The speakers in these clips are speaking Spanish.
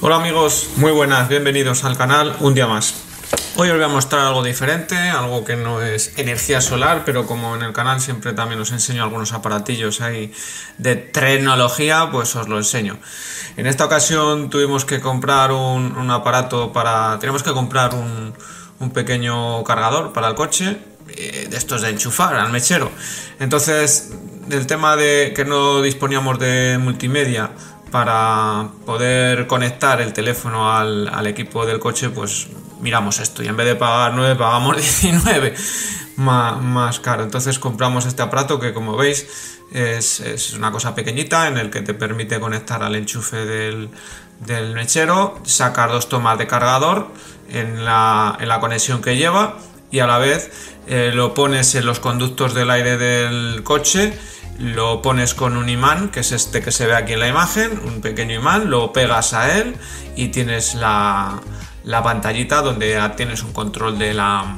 Hola amigos, muy buenas, bienvenidos al canal un día más. Hoy os voy a mostrar algo diferente, algo que no es energía solar, pero como en el canal siempre también os enseño algunos aparatillos ahí de tecnología, pues os lo enseño. En esta ocasión tuvimos que comprar un, aparato para... tenemos que comprar un, pequeño cargador para el coche, eh, de estos de enchufar al mechero. Entonces, del tema de que no disponíamos de multimedia, para poder conectar el teléfono al, equipo del coche, pues miramos esto y en vez de pagar 9 pagamos 19 más, caro. Entonces compramos este aparato que como veis es, una cosa pequeñita en el que te permite conectar al enchufe del, mechero, sacar dos tomas de cargador en la, en la conexión que lleva y a la vez eh, lo pones en los conductos del aire del coche lo pones con un imán, que es este que se ve aquí en la imagen, un pequeño imán, lo pegas a él y tienes la, la pantallita donde tienes un control de la,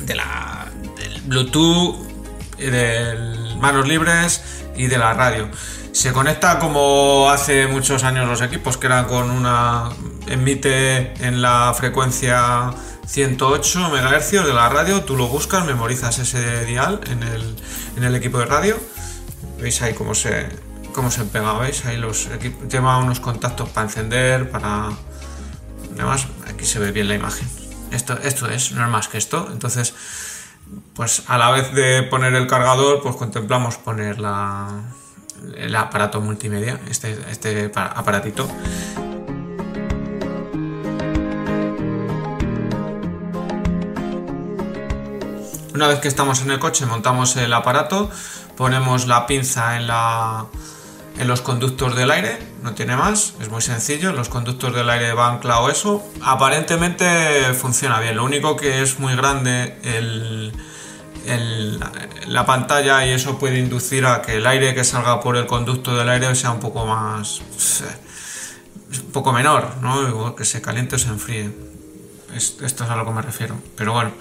de la del Bluetooth, de manos libres y de la radio. Se conecta como hace muchos años los equipos, que era con una emite en la frecuencia 108 MHz de la radio, tú lo buscas, memorizas ese dial en el, en el equipo de radio veis ahí cómo se cómo se pega, veis ahí los lleva unos contactos para encender, para además aquí se ve bien la imagen. Esto, esto es, no es más que esto. Entonces, pues a la vez de poner el cargador, pues contemplamos poner la, el aparato multimedia, este, este aparatito. Una vez que estamos en el coche, montamos el aparato, ponemos la pinza en, la, en los conductos del aire, no tiene más, es muy sencillo, los conductos del aire van claro eso. Aparentemente funciona bien, lo único que es muy grande el, la pantalla y eso puede inducir a que el aire que salga por el conducto del aire sea un poco más... un poco menor, ¿no? que se caliente o se enfríe. Esto es a lo que me refiero. Pero bueno,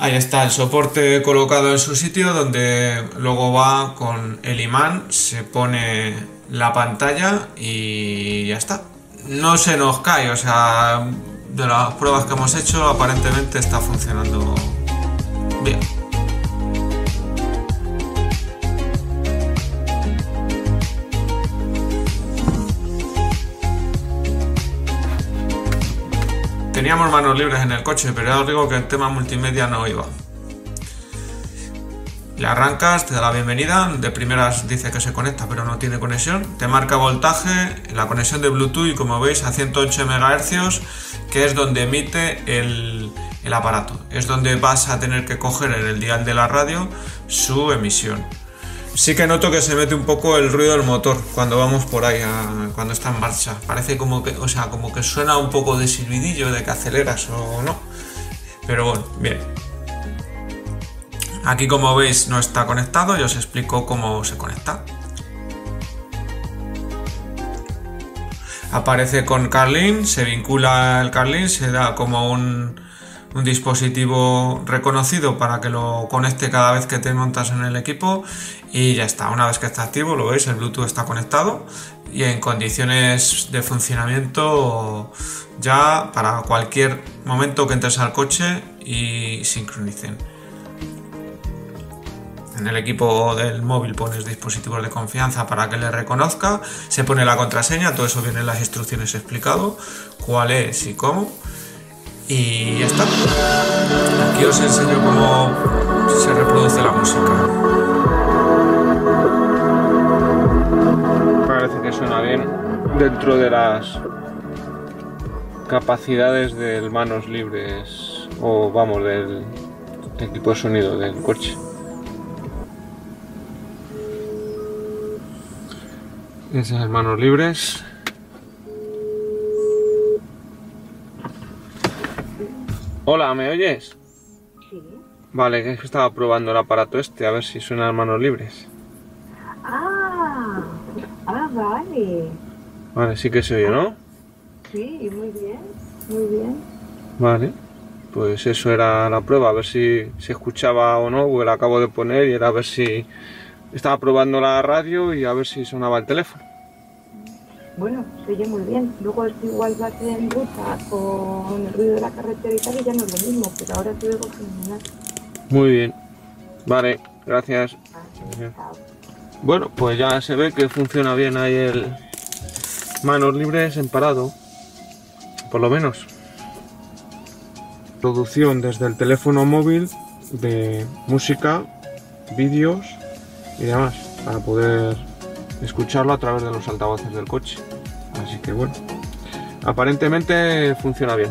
Ahí está el soporte colocado en su sitio donde luego va con el imán, se pone la pantalla y ya está. No se nos cae, o sea, de las pruebas que hemos hecho aparentemente está funcionando bien. Teníamos manos libres en el coche, pero ya os digo que el tema multimedia no iba. Le arrancas, te da la bienvenida, de primeras dice que se conecta pero no tiene conexión, te marca voltaje, la conexión de Bluetooth como veis a 108 MHz, que es donde emite el, el aparato, es donde vas a tener que coger en el dial de la radio su emisión sí que noto que se mete un poco el ruido del motor cuando vamos por ahí, cuando está en marcha. Parece como que, o sea, como que suena un poco de silbidillo de que aceleras o no. Pero bueno, bien. Aquí como veis no está conectado y os explico cómo se conecta. Aparece con Carlin, se vincula el Carlin, se da como un, un dispositivo reconocido para que lo conecte cada vez que te montas en el equipo y ya está. Una vez que está activo, lo veis, el Bluetooth está conectado y en condiciones de funcionamiento ya para cualquier momento que entres al coche y sincronicen. En el equipo del móvil pones dispositivos de confianza para que le reconozca, se pone la contraseña, todo eso viene en las instrucciones explicado, cuál es y cómo. Y ya está. Aquí os enseño cómo se reproduce la música. Parece que suena bien dentro de las capacidades del manos libres o vamos del equipo de sonido del coche. Esas manos libres Hola, ¿me oyes? Sí. Vale, es que estaba probando el aparato este, a ver si suenan manos libres. Ah, ah, vale. Vale, sí que se oye, ¿no? Sí, muy bien, muy bien. Vale, pues eso era la prueba, a ver si se escuchaba o no, porque la acabo de poner y era a ver si estaba probando la radio y a ver si sonaba el teléfono. Bueno, se oye muy bien. Luego es que igual vas en ruta con el ruido de la carretera y tal y ya no es lo mismo, pero ahora te oigo fenomenal. Muy bien. Vale, gracias. Bueno, pues ya se ve que funciona bien ahí el manos libres en parado. Por lo menos. Producción desde el teléfono móvil de música, vídeos y demás para poder escucharlo a través de los altavoces del coche. Así que bueno, aparentemente funciona bien.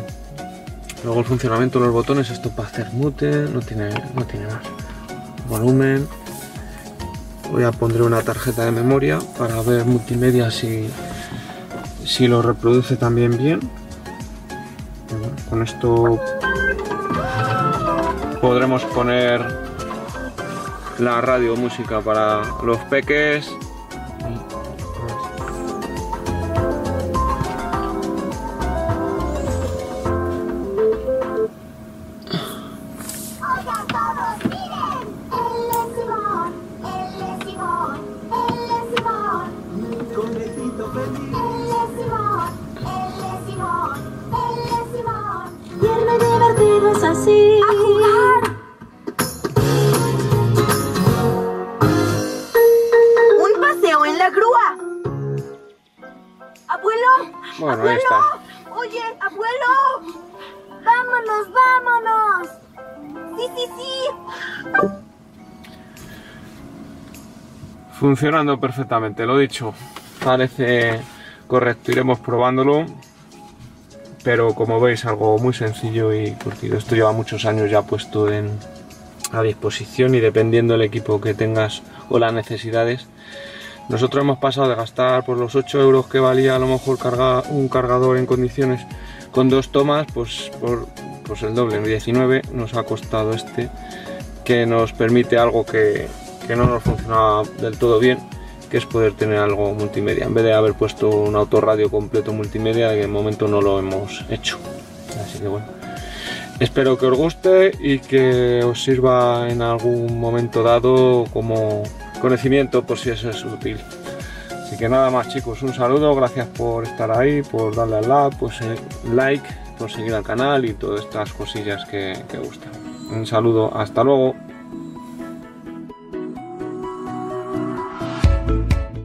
Luego el funcionamiento de los botones, esto para hacer mute, no tiene, no tiene más. Volumen. Voy a pondré una tarjeta de memoria para ver multimedia si, si lo reproduce también bien. Con esto podremos poner la radio música para los peques. Así. ¡A jugar! Un paseo en la grúa. Abuelo. Bueno, ahí está. Oye, abuelo. Vámonos, vámonos. Sí, sí, sí. Funcionando perfectamente, lo dicho. Parece correcto, iremos probándolo. Pero como veis, algo muy sencillo y curtido. Esto lleva muchos años ya puesto a disposición y dependiendo del equipo que tengas o las necesidades. Nosotros hemos pasado de gastar por los 8 euros que valía a lo mejor carga, un cargador en condiciones con dos tomas, pues por pues el doble, 19 nos ha costado este que nos permite algo que, que no nos funcionaba del todo bien, que es poder tener algo multimedia. En vez de haber puesto un autorradio completo multimedia, que de momento no lo hemos hecho. Así que bueno. Espero que os guste y que os sirva en algún momento dado como conocimiento por si eso es útil. Así que nada más chicos, un saludo, gracias por estar ahí, por darle al like, se- like, por seguir al canal y todas estas cosillas que, que gustan. Un saludo, hasta luego.